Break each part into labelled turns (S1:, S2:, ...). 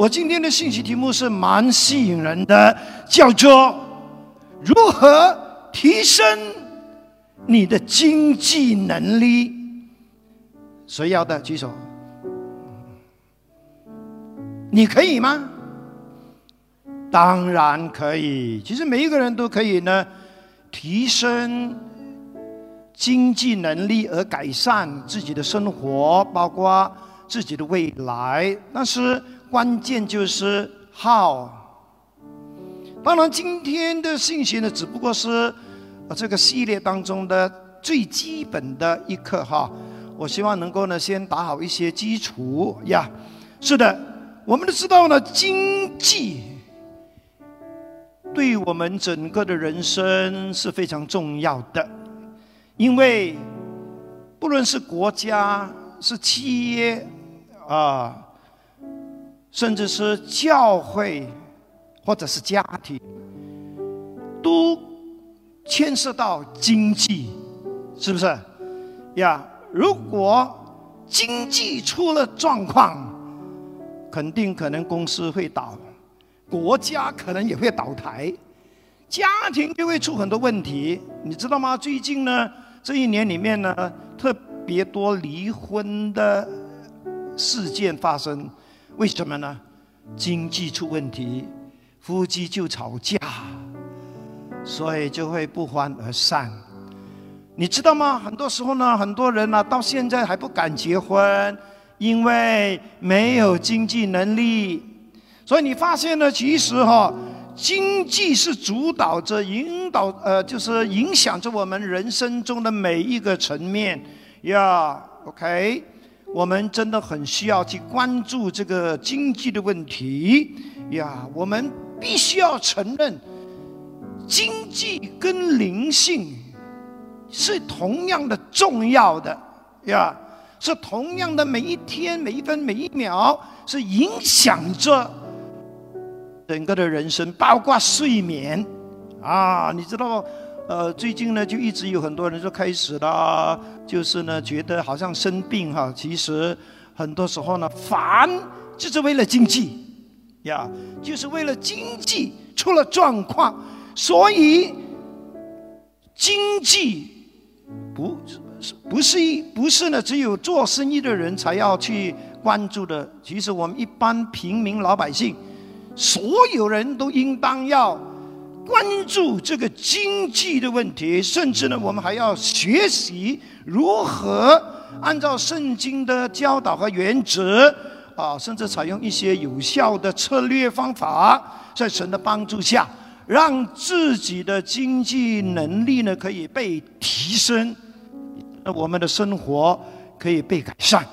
S1: 我今天的信息题目是蛮吸引人的，叫做如何提升你的经济能力。谁要的举手？你可以吗？当然可以。其实每一个人都可以呢，提升经济能力而改善自己的生活，包括自己的未来。但是关键就是 how。当然，今天的信息呢，只不过是这个系列当中的最基本的一课哈。我希望能够呢，先打好一些基础呀。是的，我们都知道呢，经济。对我们整个的人生是非常重要的，因为不论是国家、是企业啊，甚至是教会或者是家庭，都牵涉到经济，是不是？呀，如果经济出了状况，肯定可能公司会倒。国家可能也会倒台，家庭就会出很多问题，你知道吗？最近呢，这一年里面呢，特别多离婚的事件发生，为什么呢？经济出问题，夫妻就吵架，所以就会不欢而散。你知道吗？很多时候呢，很多人呢，到现在还不敢结婚，因为没有经济能力。所以你发现呢，其实哈，经济是主导着、引导呃，就是影响着我们人生中的每一个层面呀。OK，我们真的很需要去关注这个经济的问题呀。我们必须要承认，经济跟灵性是同样的重要的呀，是同样的每一天、每一分、每一秒是影响着。整个的人生，包括睡眠，啊，你知道，呃，最近呢，就一直有很多人就开始了，就是呢，觉得好像生病哈，其实很多时候呢，烦就是为了经济，呀，就是为了经济出了状况，所以经济不是不是一不是呢，只有做生意的人才要去关注的，其实我们一般平民老百姓。所有人都应当要关注这个经济的问题，甚至呢，我们还要学习如何按照圣经的教导和原则啊，甚至采用一些有效的策略方法，在神的帮助下，让自己的经济能力呢可以被提升，那我们的生活可以被改善，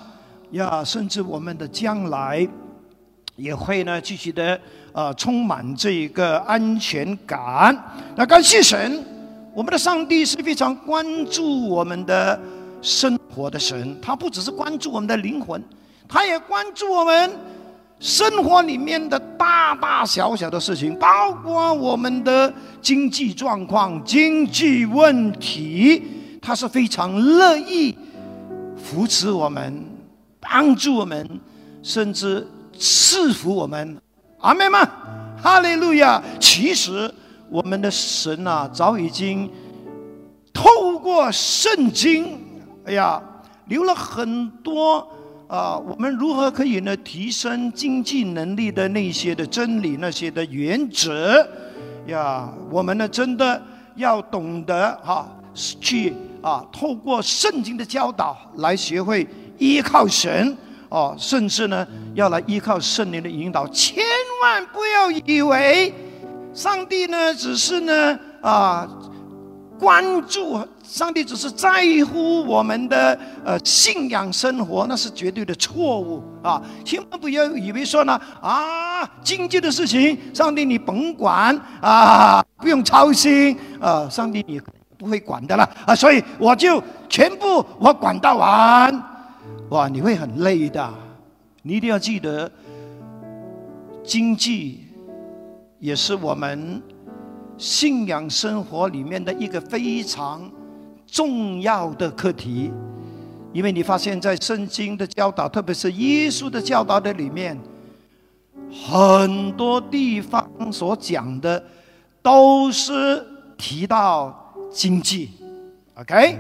S1: 呀，甚至我们的将来。也会呢，继续的呃，充满这一个安全感。那感谢神，我们的上帝是非常关注我们的生活的神。他不只是关注我们的灵魂，他也关注我们生活里面的大大小小的事情，包括我们的经济状况、经济问题。他是非常乐意扶持我们、帮助我们，甚至。赐福我们，阿妹们，哈利路亚！其实我们的神呐，早已经透过圣经，哎呀，留了很多啊，我们如何可以呢提升经济能力的那些的真理，那些的原则呀，我们呢真的要懂得哈，去啊，透过圣经的教导来学会依靠神。哦，甚至呢，要来依靠圣灵的引导，千万不要以为上帝呢只是呢啊关注，上帝只是在乎我们的呃信仰生活，那是绝对的错误啊！千万不要以为说呢啊经济的事情，上帝你甭管啊，不用操心啊，上帝你不会管的了啊，所以我就全部我管到完。哇，你会很累的。你一定要记得，经济也是我们信仰生活里面的一个非常重要的课题。因为你发现，在圣经的教导，特别是耶稣的教导的里面，很多地方所讲的都是提到经济，OK，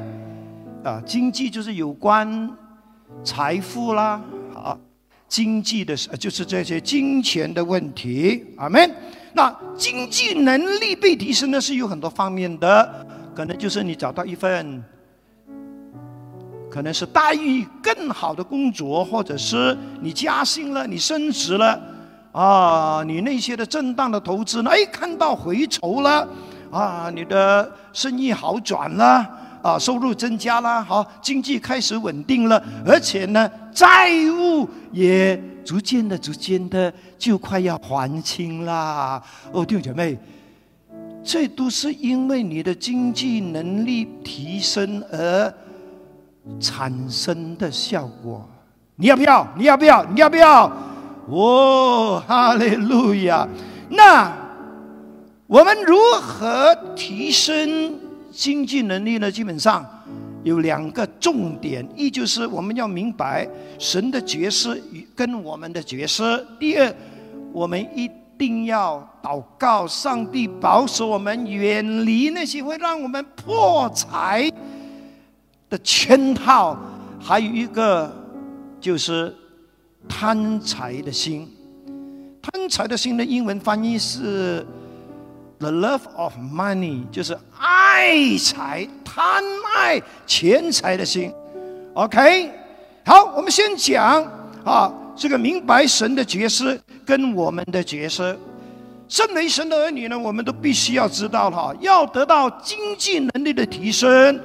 S1: 啊，经济就是有关财富啦，好，经济的就是这些金钱的问题，阿门。那经济能力被提升呢，是有很多方面的，可能就是你找到一份。可能是待遇更好的工作，或者是你加薪了，你升职了，啊，你那些的正当的投资呢？哎，看到回酬了，啊，你的生意好转了，啊，收入增加了，好，经济开始稳定了，而且呢，债务也逐渐的、逐渐的就快要还清啦。哦，弟兄姐妹，这都是因为你的经济能力提升而。产生的效果，你要不要？你要不要？你要不要？哦，哈利路亚！那我们如何提升经济能力呢？基本上有两个重点：一就是我们要明白神的角色与跟我们的角色；第二，我们一定要祷告上帝保守我们远离那些会让我们破财。的圈套，还有一个就是贪财的心。贪财的心的英文翻译是 “the love of money”，就是爱财、贪爱钱财的心。OK，好，我们先讲啊，这个明白神的角色跟我们的角色。身为神的儿女呢，我们都必须要知道哈，要得到经济能力的提升。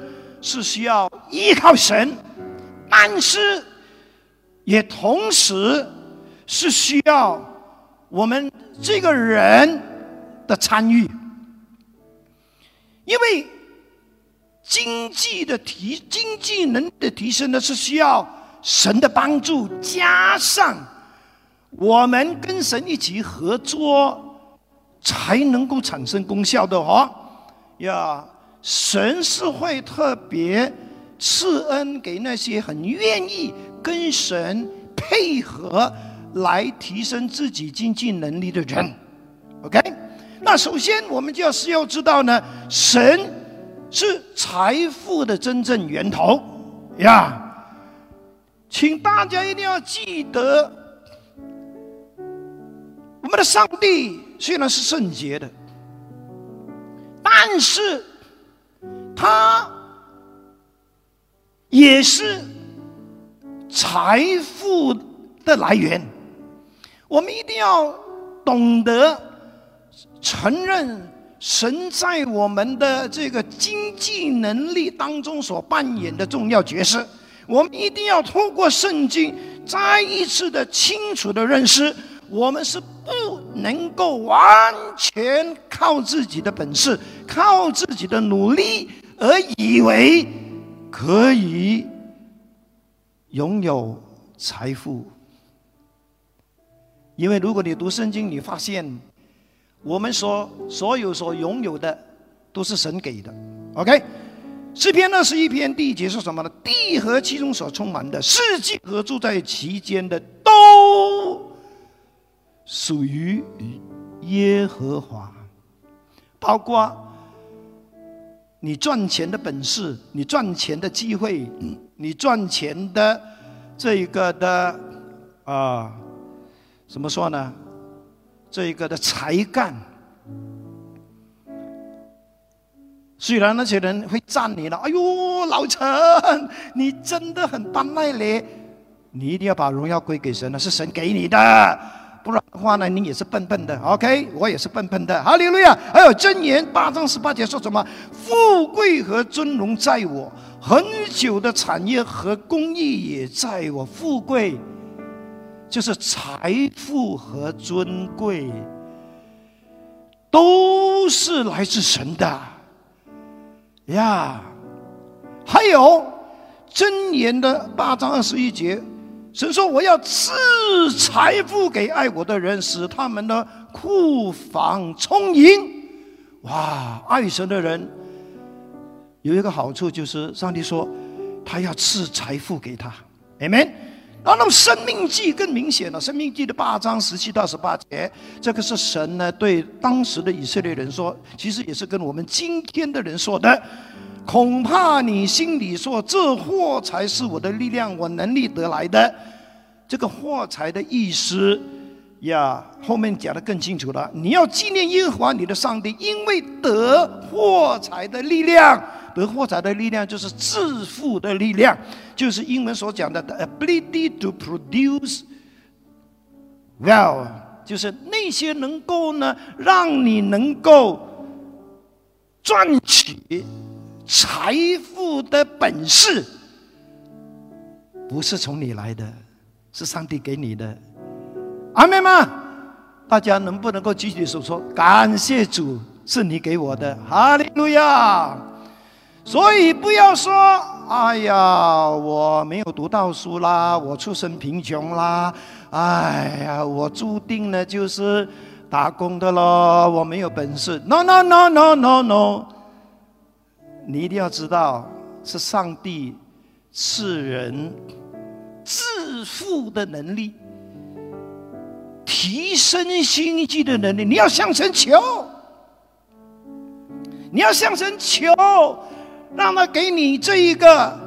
S1: 是需要依靠神，但是也同时是需要我们这个人的参与，因为经济的提经济能力的提升呢，是需要神的帮助，加上我们跟神一起合作，才能够产生功效的哦，呀。神是会特别赐恩给那些很愿意跟神配合来提升自己经济能力的人。OK，那首先我们就要是要知道呢，神是财富的真正源头呀。请大家一定要记得，我们的上帝虽然是圣洁的，但是。他也是财富的来源。我们一定要懂得承认神在我们的这个经济能力当中所扮演的重要角色。我们一定要透过圣经再一次的清楚的认识，我们是不能够完全靠自己的本事，靠自己的努力。而以为可以拥有财富，因为如果你读圣经，你发现我们所所有所拥有的都是神给的。OK，诗篇二十一篇第一节是什么呢？地和其中所充满的，世界和住在其间的，都属于耶和华，包括。你赚钱的本事，你赚钱的机会，你赚钱的这一个的啊，怎么说呢？这一个的才干，虽然那些人会赞你了，哎呦，老陈，你真的很般耐咧，你一定要把荣耀归给神那，是神给你的。不然的话呢，你也是笨笨的，OK？我也是笨笨的。哈利路亚！还有箴言八章十八节说什么？富贵和尊荣在我，很久的产业和公益也在我。富贵就是财富和尊贵，都是来自神的呀。还有箴言的八章二十一节。神说：“我要赐财富给爱我的人，使他们的库房充盈。”哇！爱神的人有一个好处，就是上帝说他要赐财富给他。Amen。然后《生命记》更明显了，《生命记》的八章十七到十八节，这个是神呢对当时的以色列人说，其实也是跟我们今天的人说的。恐怕你心里说，这货才是我的力量，我能力得来的。这个货财的意思呀，后面讲的更清楚了。你要纪念耶和华你的上帝，因为得货财的力量。得货财的力量就是致富的力量，就是英文所讲的 ability to produce wealth，就是那些能够呢让你能够赚取财富的本事，不是从你来的，是上帝给你的。阿妹吗？大家能不能够举起手说感谢主，是你给我的？哈利路亚！所以不要说，哎呀，我没有读到书啦，我出身贫穷啦，哎呀，我注定呢就是打工的咯，我没有本事。No no no no no no，你一定要知道，是上帝赐人致富的能力，提升心机的能力。你要向神求，你要向神求。让他给你这一个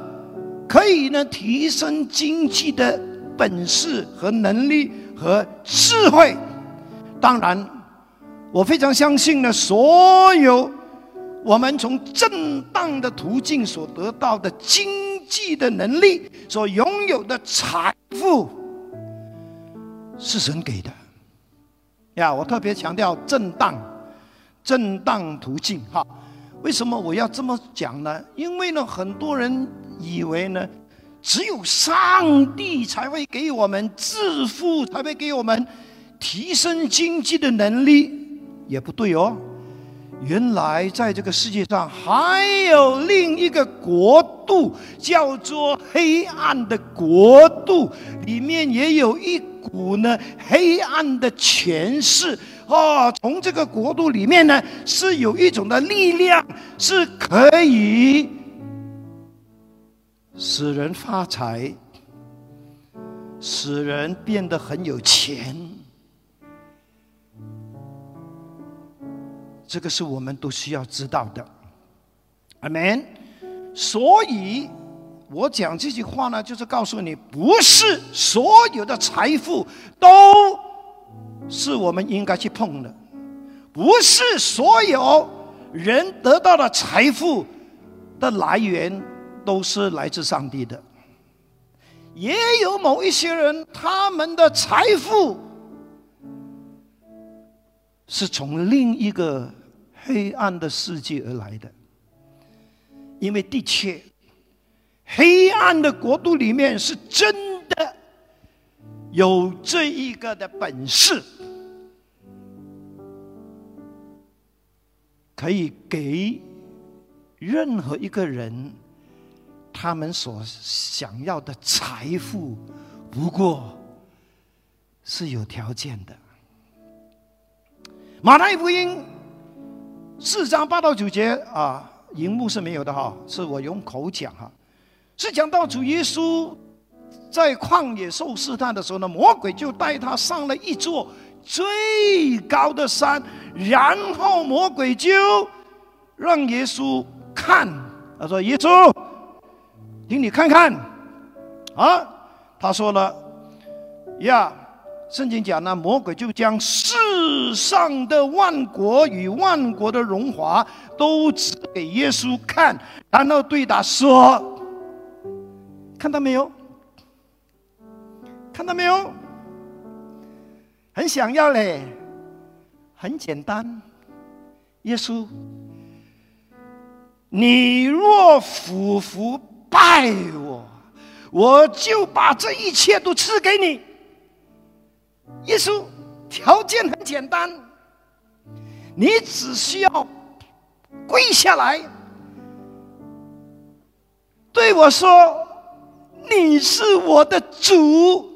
S1: 可以呢提升经济的本事和能力和智慧。当然，我非常相信呢，所有我们从正当的途径所得到的经济的能力，所拥有的财富，是神给的。呀，我特别强调正当、正当途径，哈。为什么我要这么讲呢？因为呢，很多人以为呢，只有上帝才会给我们致富，才会给我们提升经济的能力，也不对哦。原来在这个世界上还有另一个国度，叫做黑暗的国度，里面也有一股呢黑暗的权势。哦，从这个国度里面呢，是有一种的力量，是可以使人发财，使人变得很有钱。这个是我们都需要知道的，阿门。所以我讲这句话呢，就是告诉你，不是所有的财富都。是我们应该去碰的，不是所有人得到的财富的来源都是来自上帝的，也有某一些人他们的财富是从另一个黑暗的世界而来的，因为的确，黑暗的国度里面是真的有这一个的本事。可以给任何一个人他们所想要的财富，不过是有条件的。马太福音四章八到九节啊，荧幕是没有的哈，是我用口讲哈，是讲到主耶稣在旷野受试探的时候呢，魔鬼就带他上了一座。最高的山，然后魔鬼就让耶稣看，他说：“耶稣，请你看看。”啊，他说了：“呀，圣经讲呢，魔鬼就将世上的万国与万国的荣华都指给耶稣看，然后对他说：‘看到没有？看到没有？’”很想要嘞，很简单，耶稣，你若俯伏拜我，我就把这一切都赐给你。耶稣，条件很简单，你只需要跪下来，对我说：“你是我的主。”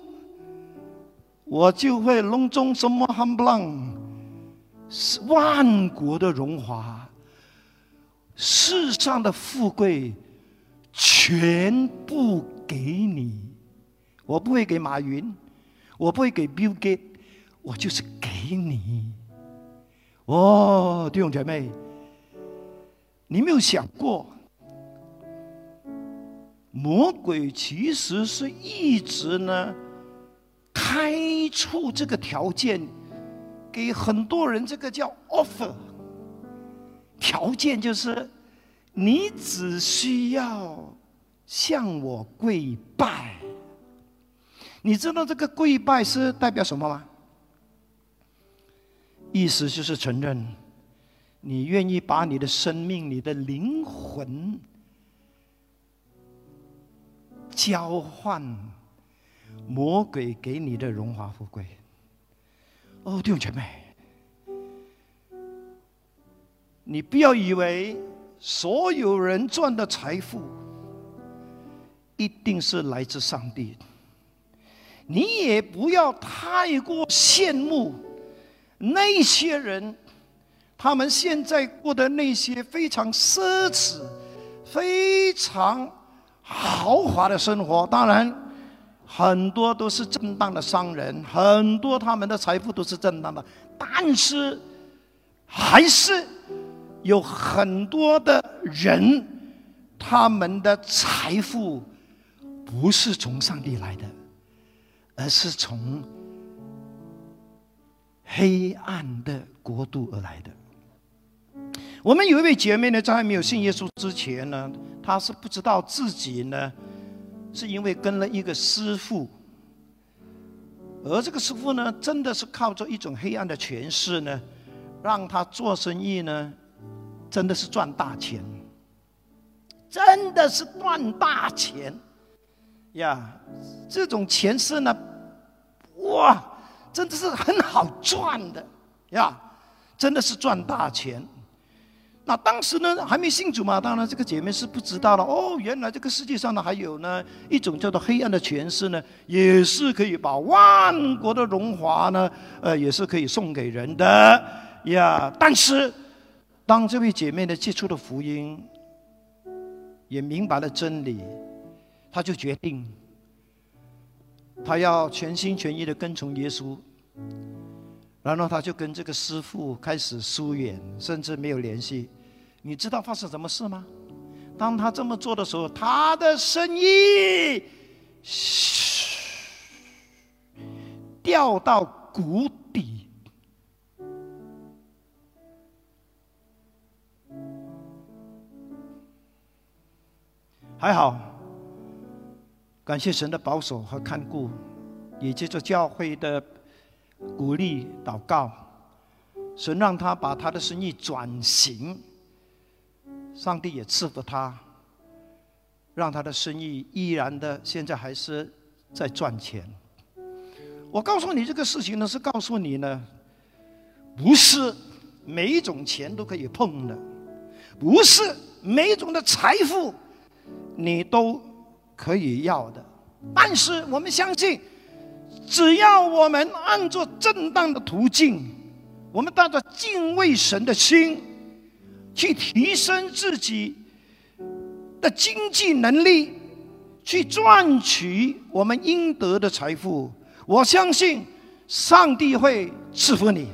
S1: 我就会隆中什么含不浪，是万国的荣华，世上的富贵，全部给你。我不会给马云，我不会给 Bill Gates，我就是给你。哦，弟兄姐妹，你没有想过，魔鬼其实是一直呢开出这个条件，给很多人，这个叫 offer。条件就是，你只需要向我跪拜。你知道这个跪拜是代表什么吗？意思就是承认，你愿意把你的生命、你的灵魂交换魔鬼给你的荣华富贵。哦，弟兄姐妹，你不要以为所有人赚的财富一定是来自上帝，你也不要太过羡慕。那些人，他们现在过的那些非常奢侈、非常豪华的生活，当然很多都是正当的商人，很多他们的财富都是正当的，但是还是有很多的人，他们的财富不是从上帝来的，而是从。黑暗的国度而来的。我们有一位姐妹呢，在还没有信耶稣之前呢，她是不知道自己呢，是因为跟了一个师傅，而这个师傅呢，真的是靠着一种黑暗的权势呢，让他做生意呢，真的是赚大钱，真的是赚大钱呀！这种钱是呢，哇！真的是很好赚的呀，真的是赚大钱。那当时呢还没信主嘛，当然这个姐妹是不知道了。哦，原来这个世界上呢还有呢一种叫做黑暗的权势呢，也是可以把万国的荣华呢，呃，也是可以送给人的呀。但是当这位姐妹呢接触了福音，也明白了真理，她就决定。她要全心全意的跟从耶稣，然后他就跟这个师傅开始疏远，甚至没有联系。你知道发生什么事吗？当他这么做的时候，他的生意嘘掉到谷底。还好。感谢神的保守和看顾，也借着教会的鼓励祷告，神让他把他的生意转型，上帝也赐福他，让他的生意依然的现在还是在赚钱。我告诉你这个事情呢，是告诉你呢，不是每一种钱都可以碰的，不是每一种的财富你都。可以要的，但是我们相信，只要我们按照正当的途径，我们带着敬畏神的心，去提升自己的经济能力，去赚取我们应得的财富，我相信上帝会赐福你，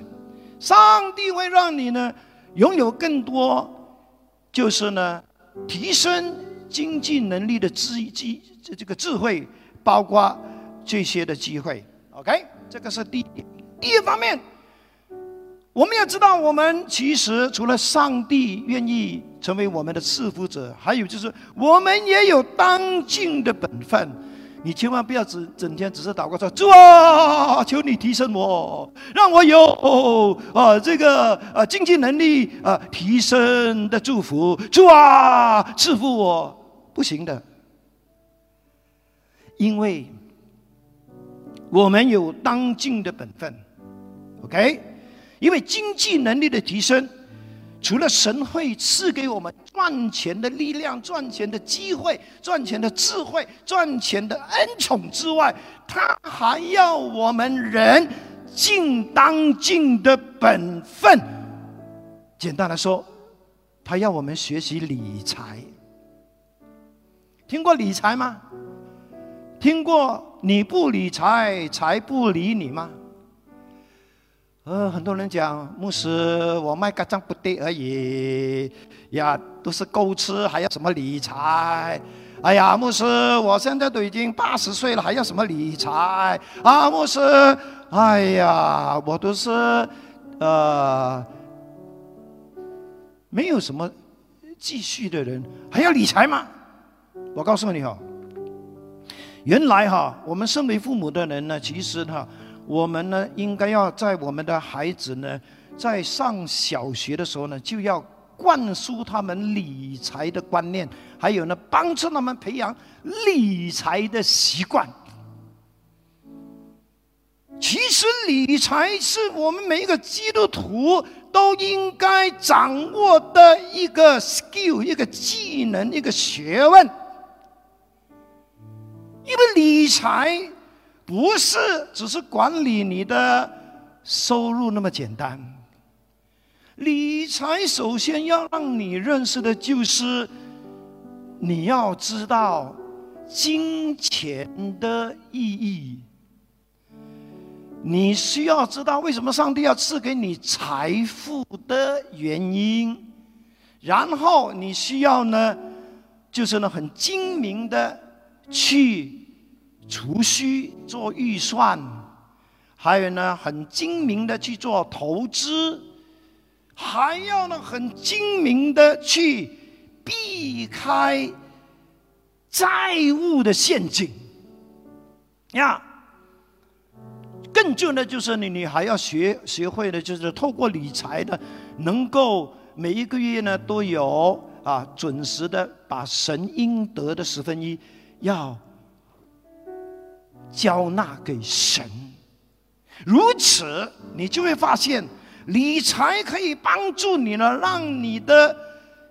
S1: 上帝会让你呢拥有更多，就是呢提升。经济能力的智机这这个智慧，包括这些的机会，OK，这个是第一。第一方面，我们要知道，我们其实除了上帝愿意成为我们的赐福者，还有就是我们也有当尽的本分。你千万不要只整天只是祷告说：“主啊，求你提升我，让我有啊这个啊经济能力啊提升的祝福。”主啊，赐福我，不行的，因为我们有当尽的本分，OK？因为经济能力的提升。除了神会赐给我们赚钱的力量、赚钱的机会、赚钱的智慧、赚钱的恩宠之外，他还要我们人尽当尽的本分。简单来说，他要我们学习理财。听过理财吗？听过你不理财，财不理你吗？呃，很多人讲牧师，我卖个账不对而已，呀，都是够吃，还要什么理财？哎呀，牧师，我现在都已经八十岁了，还要什么理财？啊，牧师，哎呀，我都是呃，没有什么积蓄的人，还要理财吗？我告诉你哦，原来哈，我们身为父母的人呢，其实哈。我们呢，应该要在我们的孩子呢，在上小学的时候呢，就要灌输他们理财的观念，还有呢，帮助他们培养理财的习惯。其实，理财是我们每一个基督徒都应该掌握的一个 skill，一个技能，一个学问，因为理财。不是只是管理你的收入那么简单。理财首先要让你认识的就是，你要知道金钱的意义。你需要知道为什么上帝要赐给你财富的原因，然后你需要呢，就是呢很精明的去。储蓄做预算，还有呢，很精明的去做投资，还要呢，很精明的去避开债务的陷阱。呀，更重要的就是你，你还要学学会的，就是透过理财的，能够每一个月呢都有啊准时的把神应得的十分一要。交纳给神，如此你就会发现，理财可以帮助你呢，让你的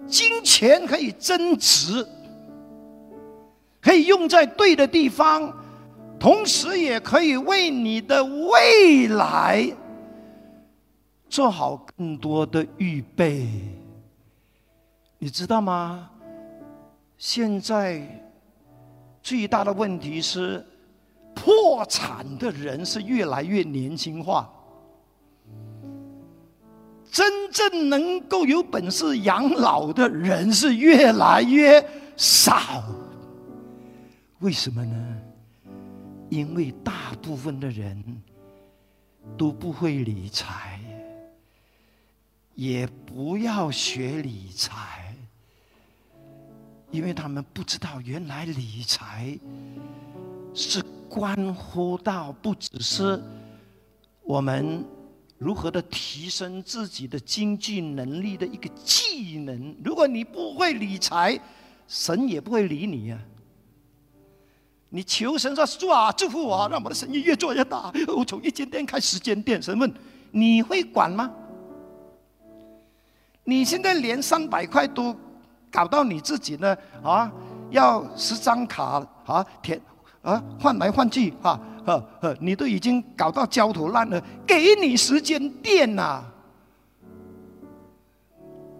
S1: 金钱可以增值，可以用在对的地方，同时也可以为你的未来做好更多的预备。你知道吗？现在最大的问题是。破产的人是越来越年轻化，真正能够有本事养老的人是越来越少。为什么呢？因为大部分的人都不会理财，也不要学理财，因为他们不知道原来理财是。关乎到不只是我们如何的提升自己的经济能力的一个技能。如果你不会理财，神也不会理你呀。你求神说：“主啊，祝福我，让我的生意越做越大。我从一间店开十间店。”神问：“你会管吗？”你现在连三百块都搞到你自己呢？啊，要十张卡啊，填。啊，换来换去，哈，呵呵，你都已经搞到焦头烂额，给你时间垫呐，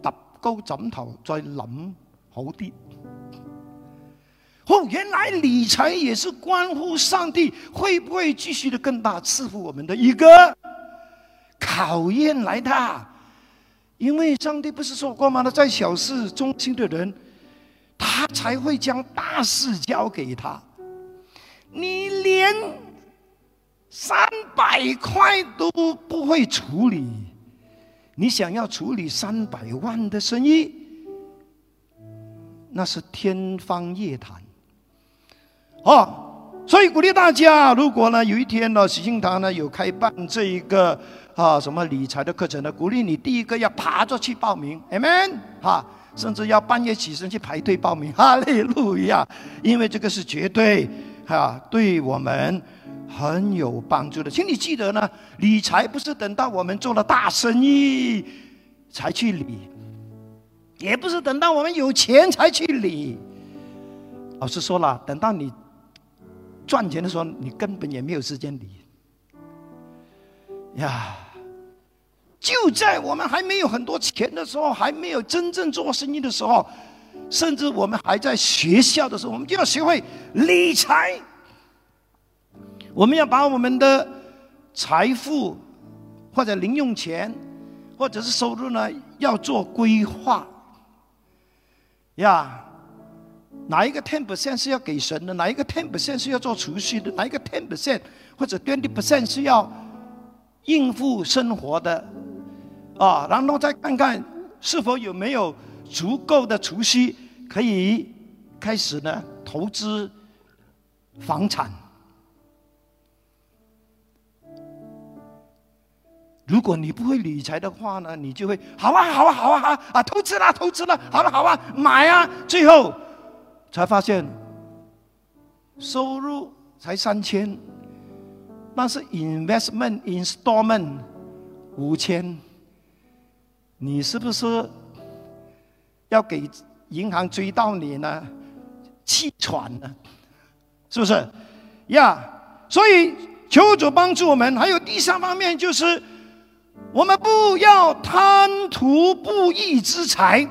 S1: 搭高枕头再谂好啲。哦，原来理财也是关乎上帝会不会继续的更大赐福我们的一个考验来的。因为上帝不是说过吗？他在小事中心的人，他才会将大事交给他。你连三百块都不会处理，你想要处理三百万的生意，那是天方夜谭。哦，所以鼓励大家，如果呢有一天呢喜庆堂呢有开办这一个啊什么理财的课程呢，鼓励你第一个要爬着去报名，amen，哈，甚至要半夜起身去排队报名，哈利路亚，因为这个是绝对。哈，对我们很有帮助的，请你记得呢，理财不是等到我们做了大生意才去理，也不是等到我们有钱才去理。老师说了，等到你赚钱的时候，你根本也没有时间理。呀，就在我们还没有很多钱的时候，还没有真正做生意的时候。甚至我们还在学校的时候，我们就要学会理财。我们要把我们的财富或者零用钱或者是收入呢，要做规划。呀，哪一个 ten percent 是要给神的？哪一个 ten percent 是要做储蓄的？哪一个 ten percent 或者 twenty percent 是要应付生活的？啊，然后再看看是否有没有足够的储蓄，可以开始呢投资房产。如果你不会理财的话呢，你就会好啊好啊好啊好啊啊投资啦投资了，好了好啊买啊，最后才发现收入才三千，但是 investment installment 五千，你是不是要给银行追到你呢？气喘呢？是不是？呀，所以求主帮助我们。还有第三方面就是。我们不要贪图不义之财。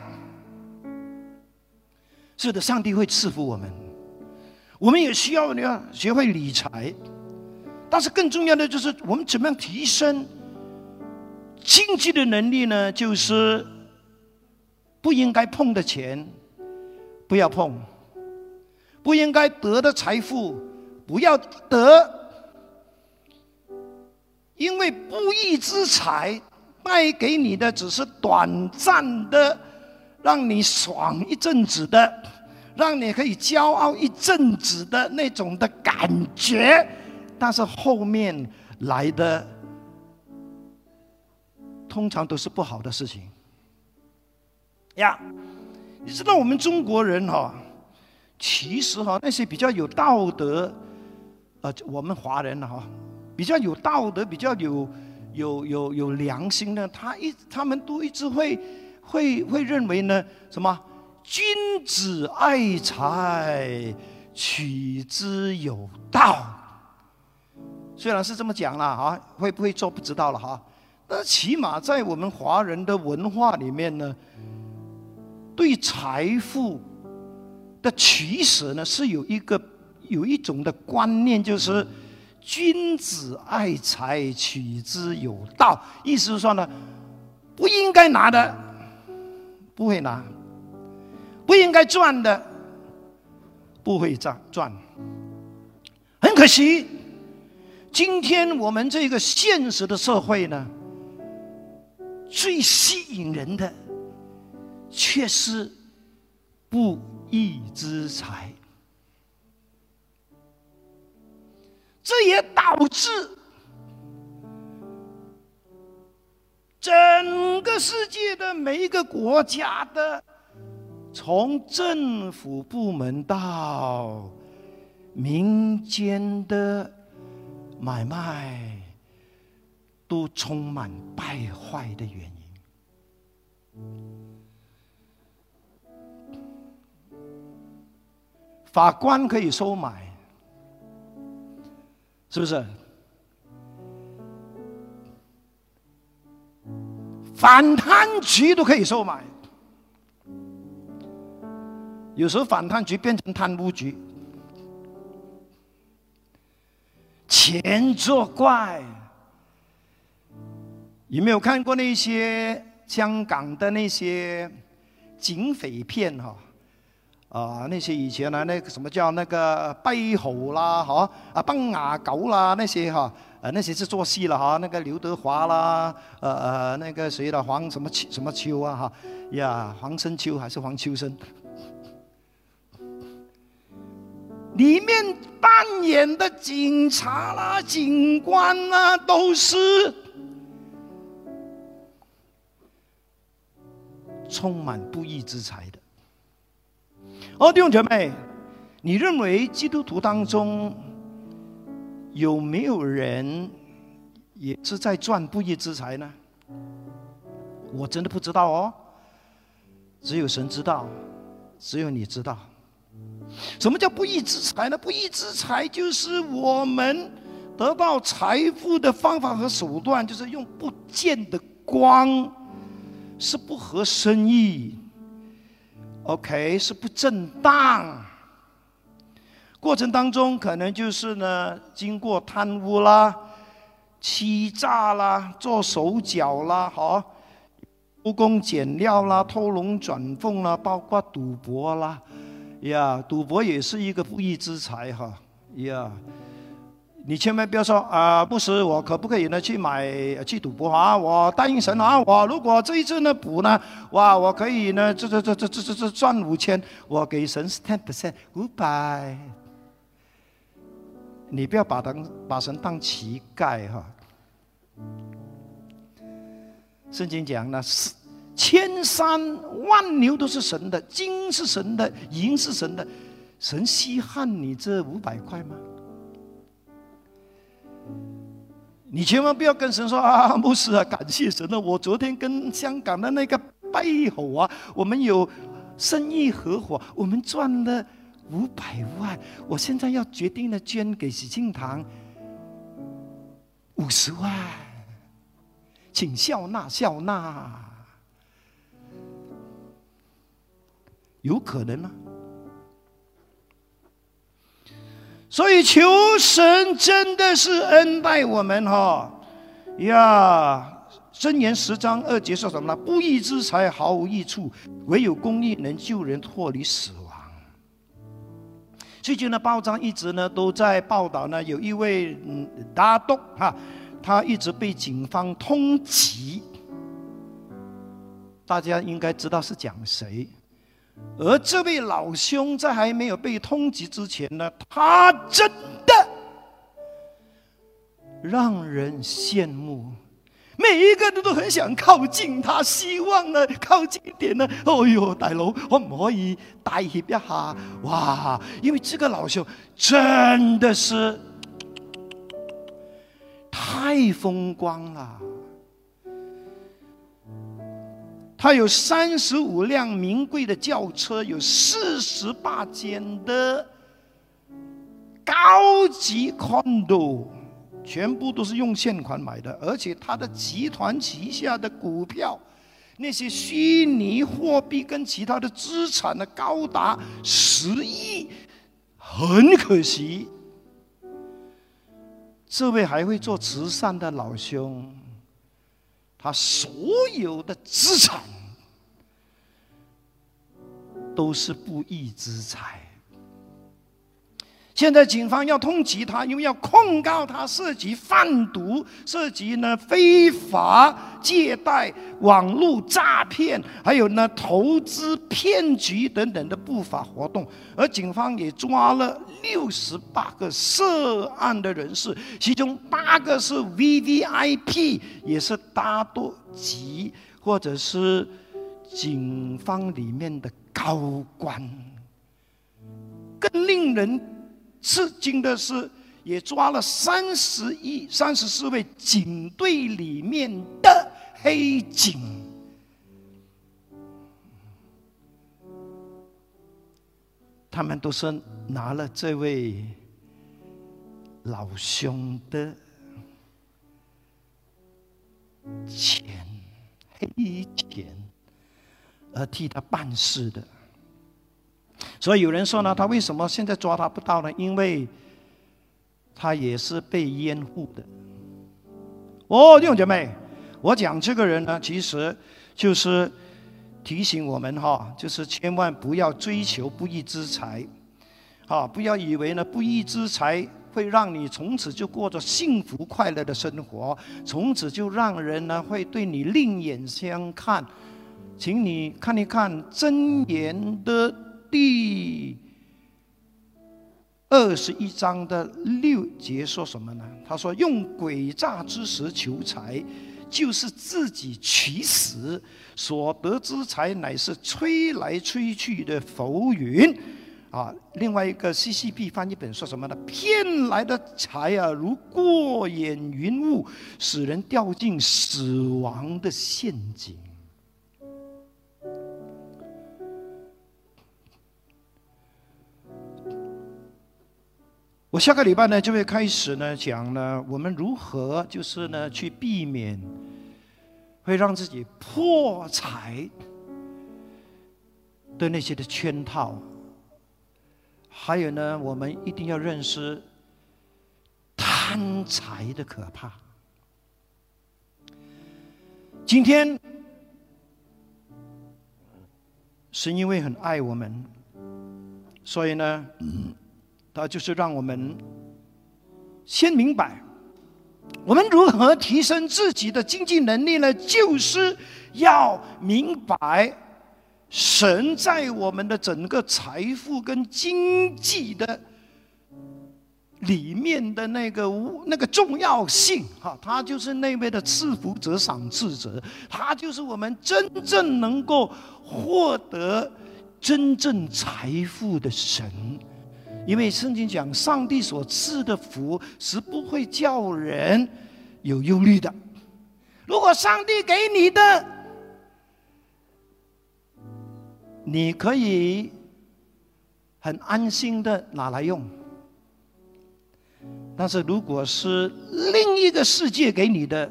S1: 是的，上帝会赐福我们。我们也需要呢，学会理财。但是更重要的就是，我们怎么样提升经济的能力呢？就是不应该碰的钱不要碰，不应该得的财富不要得。因为不义之财卖给你的只是短暂的，让你爽一阵子的，让你可以骄傲一阵子的那种的感觉，但是后面来的通常都是不好的事情。呀，你知道我们中国人哈，其实哈那些比较有道德，呃，我们华人哈。比较有道德、比较有有有有良心的，他一他们都一直会会会认为呢，什么君子爱财，取之有道。虽然是这么讲了啊，会不会做不知道了哈。但起码在我们华人的文化里面呢，对财富的取舍呢，是有一个有一种的观念，就是。君子爱财，取之有道。意思是说呢，不应该拿的不会拿，不应该赚的不会赚赚。很可惜，今天我们这个现实的社会呢，最吸引人的却是不义之财。这也导致整个世界的每一个国家的，从政府部门到民间的买卖，充满败坏的原因。法官可以收买。是不是？反贪局都可以收买，有时候反贪局变成贪污局，钱作怪。有没有看过那些香港的那些警匪片哈？啊，那些以前呢，那个什么叫那个背后啦，哈啊，崩牙狗啦，那些哈，呃，那些是做戏了哈。那个刘德华啦，呃呃，那个谁的黄什么什么秋啊，哈呀，黄生秋还是黄秋生？里面扮演的警察啦、警官啦，都是充满不义之财的。哦，弟兄姐妹，你认为基督徒当中有没有人也是在赚不义之财呢？我真的不知道哦，只有神知道，只有你知道。什么叫不义之财呢？不义之财就是我们得到财富的方法和手段，就是用不见的光，是不合生意。OK，是不正当。过程当中可能就是呢，经过贪污啦、欺诈啦、做手脚啦，哈，偷工减料啦、偷龙转凤啦，包括赌博啦，呀，赌博也是一个不义之财哈，呀。你千万不要说啊，不是我可不可以呢去买去赌博啊？我答应神啊，我如果这一次呢补呢，哇，我可以呢这这这这这这这赚五千，我给神 ten percent 五百。你不要把当把神当乞丐哈。圣经讲呢，是千山万牛都是神的，金是神的，银是神的，神稀罕你这五百块吗？你千万不要跟神说啊，牧师啊，感谢神啊！我昨天跟香港的那个背后啊，我们有生意合伙，我们赚了五百万。我现在要决定了，捐给喜庆堂五十万，请笑纳笑纳，有可能吗？所以求神真的是恩待我们哈呀！箴言十章二节说什么呢？不义之财毫无益处，唯有公义能救人脱离死亡。最近的报章一直呢都在报道呢，有一位嗯大督哈，他一直被警方通缉。大家应该知道是讲谁。而这位老兄在还没有被通缉之前呢，他真的让人羡慕，每一个人都很想靠近他，希望呢靠近一点呢。哦呦，大佬可唔可以带协一下？哇，因为这个老兄真的是太风光了。他有三十五辆名贵的轿车，有四十八间的高级 condo，全部都是用现款买的。而且他的集团旗下的股票，那些虚拟货币跟其他的资产呢，高达十亿。很可惜，这位还会做慈善的老兄。他所有的资产都是不义之财。现在警方要通缉他，因为要控告他涉及贩毒、涉及呢非法借贷、网络诈骗，还有呢投资骗局等等的不法活动。而警方也抓了六十八个涉案的人士，其中八个是 V V I P，也是大多级或者是警方里面的高官。更令人。吃惊的是，也抓了三十一、三十四位警队里面的黑警，他们都是拿了这位老兄的钱，黑钱，而替他办事的。所以有人说呢，他为什么现在抓他不到呢？因为他也是被掩护的。哦，弟兄姐妹，我讲这个人呢，其实就是提醒我们哈，就是千万不要追求不义之财，啊，不要以为呢不义之财会让你从此就过着幸福快乐的生活，从此就让人呢会对你另眼相看。请你看一看真言的。第二十一章的六节说什么呢？他说：“用诡诈之时求财，就是自己取死；所得之财，乃是吹来吹去的浮云。”啊，另外一个 CCP 翻译本说什么呢？骗来的财啊，如过眼云雾，使人掉进死亡的陷阱。我下个礼拜呢就会开始呢讲呢，我们如何就是呢去避免会让自己破财的那些的圈套，还有呢，我们一定要认识贪财的可怕。今天，是因为很爱我们，所以呢，他就是让我们先明白，我们如何提升自己的经济能力呢？就是要明白。神在我们的整个财富跟经济的里面的那个无那个重要性，哈，他就是那位的赐福者、赏赐者，他就是我们真正能够获得真正财富的神。因为圣经讲，上帝所赐的福是不会叫人有忧虑的。如果上帝给你的，你可以很安心的拿来用，但是如果是另一个世界给你的，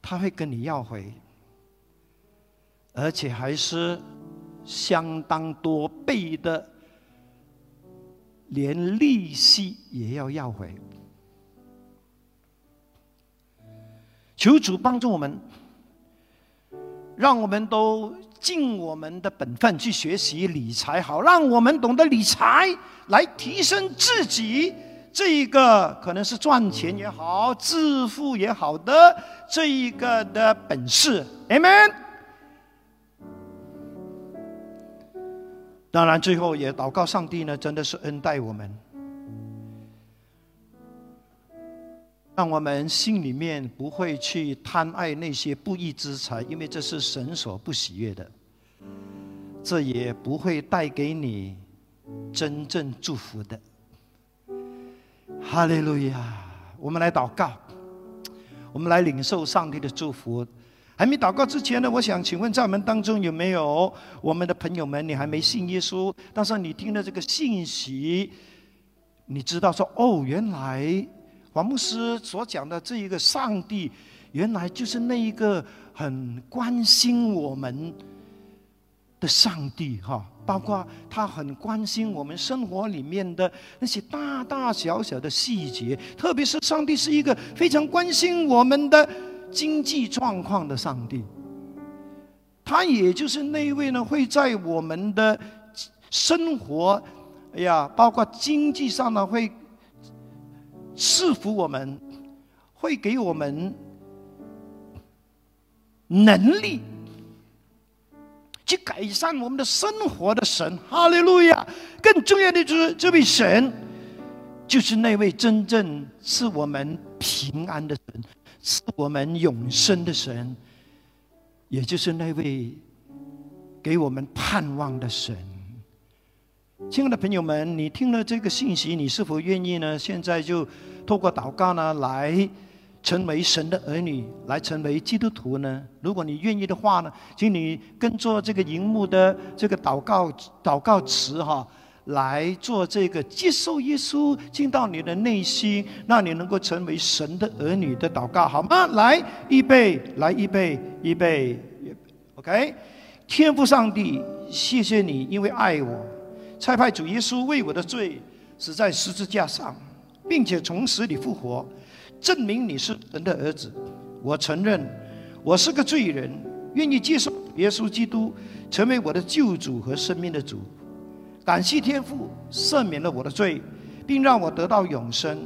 S1: 他会跟你要回，而且还是相当多倍的，连利息也要要回。求主帮助我们。让我们都尽我们的本分去学习理财，好让我们懂得理财，来提升自己这一个可能是赚钱也好、致富也好的这一个的本事。Amen。当然，最后也祷告上帝呢，真的是恩待我们。让我们心里面不会去贪爱那些不义之财，因为这是神所不喜悦的。这也不会带给你真正祝福的。哈利路亚！我们来祷告，我们来领受上帝的祝福。还没祷告之前呢，我想请问在我们当中有没有我们的朋友们？你还没信耶稣，但是你听了这个信息，你知道说哦，原来。黄牧师所讲的这一个上帝，原来就是那一个很关心我们的上帝哈，包括他很关心我们生活里面的那些大大小小的细节，特别是上帝是一个非常关心我们的经济状况的上帝，他也就是那位呢，会在我们的生活，哎呀，包括经济上呢会。赐福我们，会给我们能力去改善我们的生活的神，哈利路亚！更重要的就是这位神，就是那位真正赐我们平安的神，赐我们永生的神，也就是那位给我们盼望的神。亲爱的朋友们，你听了这个信息，你是否愿意呢？现在就透过祷告呢，来成为神的儿女，来成为基督徒呢？如果你愿意的话呢，请你跟着这个荧幕的这个祷告祷告词哈，来做这个接受耶稣进到你的内心，让你能够成为神的儿女的祷告，好吗？来，预备，来，预备，预备，OK。天父上帝，谢谢你，因为爱我。差派主耶稣为我的罪死在十字架上，并且从死里复活，证明你是神的儿子。我承认我是个罪人，愿意接受耶稣基督成为我的救主和生命的主。感谢天父赦免了我的罪，并让我得到永生，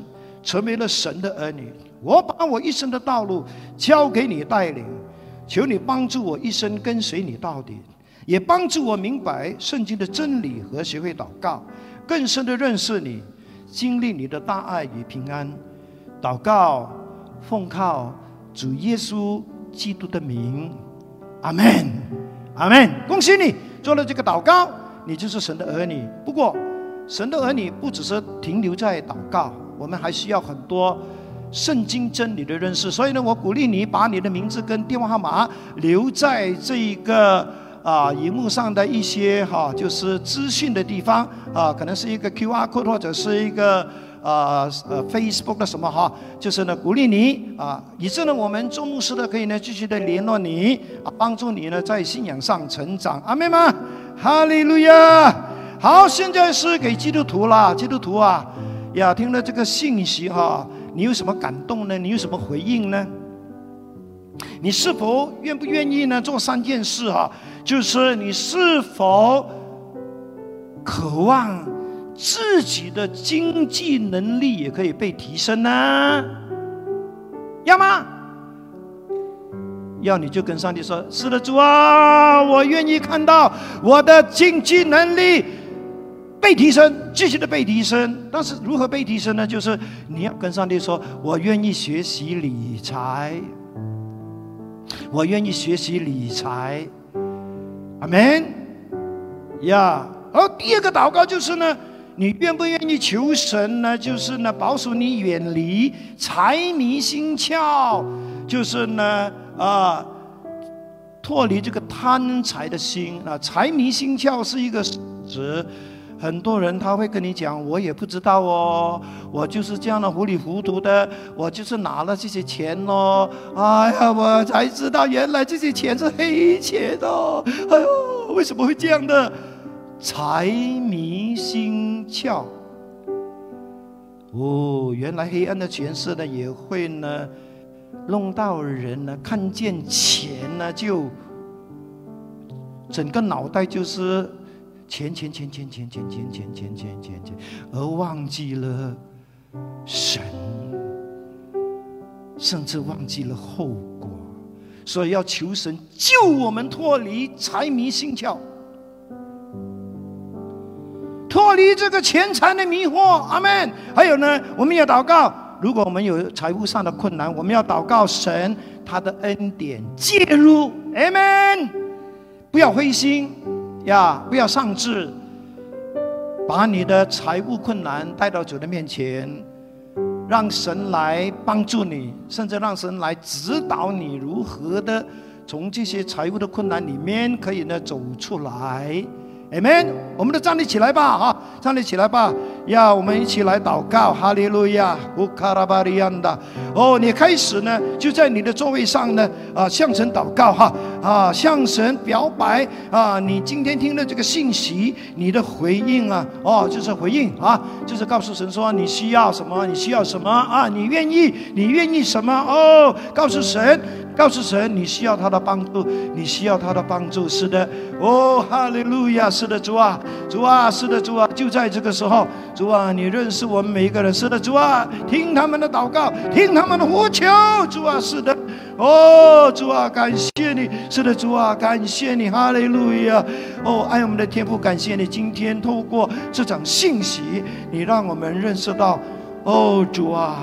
S1: 成为了神的儿女。我把我一生的道路交给你带领，求你帮助我一生跟随你到底。也帮助我明白圣经的真理和学会祷告，更深的认识你，经历你的大爱与平安。祷告，奉靠主耶稣基督的名，阿门，阿门。恭喜你做了这个祷告，你就是神的儿女。不过，神的儿女不只是停留在祷告，我们还需要很多圣经真理的认识。所以呢，我鼓励你把你的名字跟电话号码留在这一个。啊，荧幕上的一些哈，就是资讯的地方啊，可能是一个 Q R code 或者是一个呃呃 Facebook 的什么哈，就是呢鼓励你啊，以致呢我们做牧师的可以呢继续的联络你啊，帮助你呢在信仰上成长。阿门吗？哈利路亚，好，现在是给基督徒啦，基督徒啊，呀，听了这个信息哈，你有什么感动呢？你有什么回应呢？你是否愿不愿意呢？做三件事哈，就是你是否渴望自己的经济能力也可以被提升呢？要吗？要你就跟上帝说：“是的，主啊，我愿意看到我的经济能力被提升，继续的被提升。但是如何被提升呢？就是你要跟上帝说：我愿意学习理财，我愿意学习理财。阿门。呀，而第二个祷告就是呢，你愿不愿意求神呢？就是呢，保守你远离财迷心窍，就是呢。”啊，脱离这个贪财的心啊，财迷心窍是一个词。很多人他会跟你讲，我也不知道哦，我就是这样的糊里糊涂的，我就是拿了这些钱哦。哎呀，我才知道原来这些钱是黑钱哦。哎呦，为什么会这样的？财迷心窍。哦，原来黑暗的权势呢也会呢。弄到人呢，看见钱呢，就整个脑袋就是钱钱钱钱钱钱钱钱钱钱钱钱，而忘记了神，甚至忘记了后果，所以要求神救我们脱离财迷心窍，脱离这个钱财的迷惑。阿门。还有呢，我们要祷告。如果我们有财务上的困难，我们要祷告神，他的恩典介入，Amen。不要灰心呀，不要丧志，把你的财务困难带到主的面前，让神来帮助你，甚至让神来指导你如何的从这些财务的困难里面可以呢走出来。Amen，我们都站立起来吧，哈，站立起来吧，呀，我们一起来祷告，哈利路亚，乌卡拉巴利亚的，哦，你开始呢，就在你的座位上呢，啊，向神祷告，哈，啊，向神表白，啊，你今天听的这个信息，你的回应啊，哦，就是回应啊，就是告诉神说你需要什么，你需要什么啊，你愿意，你愿意什么哦，告诉神。告诉神，你需要他的帮助，你需要他的帮助。是的，哦，哈利路亚！是的，主啊，主啊，是的，主啊！就在这个时候，主啊，你认识我们每一个人。是的，主啊，听他们的祷告，听他们的呼求。主啊，是的，哦，主啊，感谢你。是的，主啊，感谢你，哈利路亚！哦，爱我们的天父，感谢你今天透过这场信息，你让我们认识到，哦，主啊。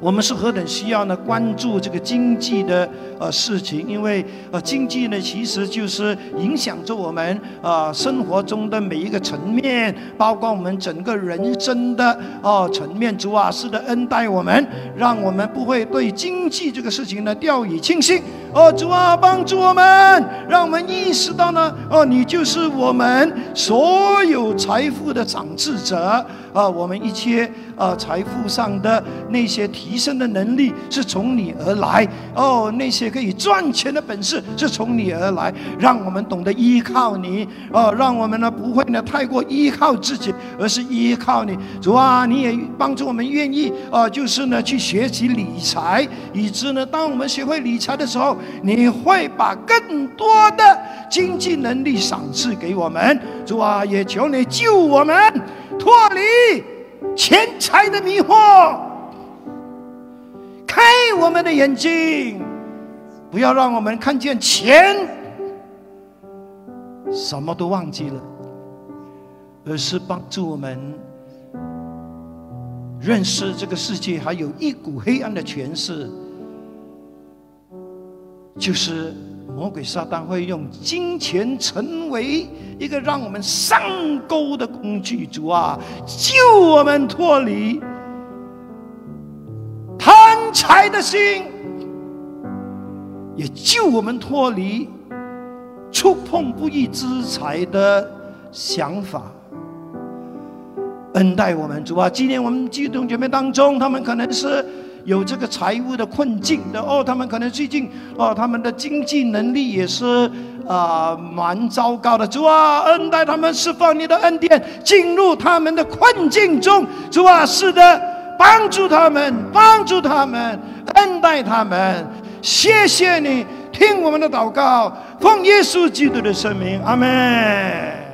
S1: 我们是何等需要呢？关注这个经济的呃事情，因为呃经济呢其实就是影响着我们啊生活中的每一个层面，包括我们整个人生的哦层面。主啊，是的恩待我们，让我们不会对经济这个事情呢掉以轻心。哦，主啊，帮助我们，让我们意识到呢，哦，你就是我们所有财富的掌治者。啊，我们一切啊财富上的那些提升的能力是从你而来哦，那些可以赚钱的本事是从你而来，让我们懂得依靠你哦，让我们呢不会呢太过依靠自己，而是依靠你。主啊，你也帮助我们愿意啊，就是呢去学习理财，以致呢当我们学会理财的时候，你会把更多的经济能力赏赐给我们。主啊，也求你救我们。脱离钱财的迷惑，开我们的眼睛，不要让我们看见钱，什么都忘记了，而是帮助我们认识这个世界还有一股黑暗的权势，就是。魔鬼撒旦会用金钱成为一个让我们上钩的工具，主啊，救我们脱离贪财的心，也救我们脱离触碰不义之财的想法。恩待我们，主啊，今天我们基督徒姐妹当中，他们可能是有这个财务的困境的哦，他们可能最近哦，他们的经济能力也是啊蛮糟糕的。主啊，恩待他们，释放你的恩典进入他们的困境中。主啊，是的，帮助他们，帮助他们，恩待他们。谢谢你，听我们的祷告，奉耶稣基督的圣名，阿门。